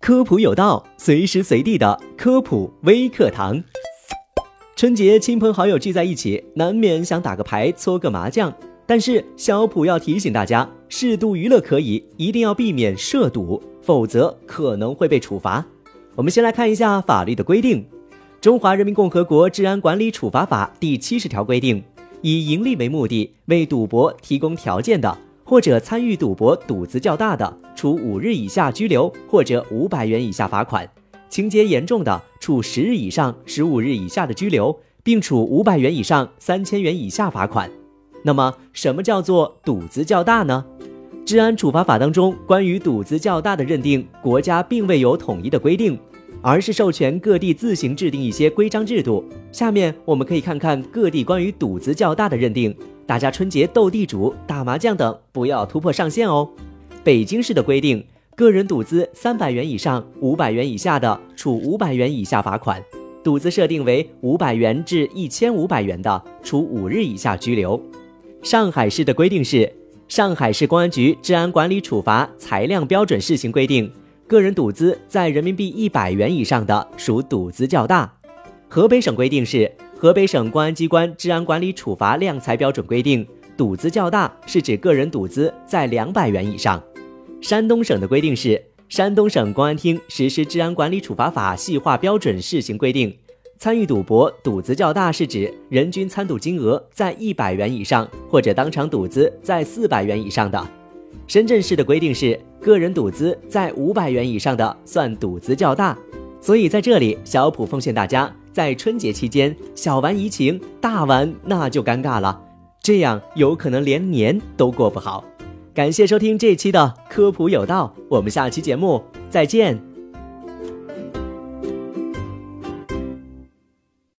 科普有道，随时随地的科普微课堂。春节亲朋好友聚在一起，难免想打个牌、搓个麻将。但是小普要提醒大家，适度娱乐可以，一定要避免涉赌，否则可能会被处罚。我们先来看一下法律的规定，《中华人民共和国治安管理处罚法》第七十条规定，以盈利为目的为赌博提供条件的。或者参与赌博赌资较大的，处五日以下拘留或者五百元以下罚款；情节严重的，处十日以上十五日以下的拘留，并处五百元以上三千元以下罚款。那么，什么叫做赌资较大呢？治安处罚法当中关于赌资较大的认定，国家并未有统一的规定，而是授权各地自行制定一些规章制度。下面我们可以看看各地关于赌资较大的认定。大家春节斗地主、打麻将等不要突破上限哦。北京市的规定，个人赌资三百元以上五百元以下的，处五百元以下罚款；赌资设定为五百元至一千五百元的，处五日以下拘留。上海市的规定是，《上海市公安局治安管理处罚裁量标准试行规定》，个人赌资在人民币一百元以上的，属赌资较大。河北省规定是。河北省公安机关治安管理处罚量裁标准规定，赌资较大是指个人赌资在两百元以上。山东省的规定是，山东省公安厅实施治安管理处罚法细化标准试行规定，参与赌博赌资较大是指人均参赌金额在一百元以上，或者当场赌资在四百元以上的。深圳市的规定是，个人赌资在五百元以上的算赌资较大。所以在这里，小普奉劝大家。在春节期间，小玩怡情，大玩那就尴尬了，这样有可能连年都过不好。感谢收听这期的科普有道，我们下期节目再见。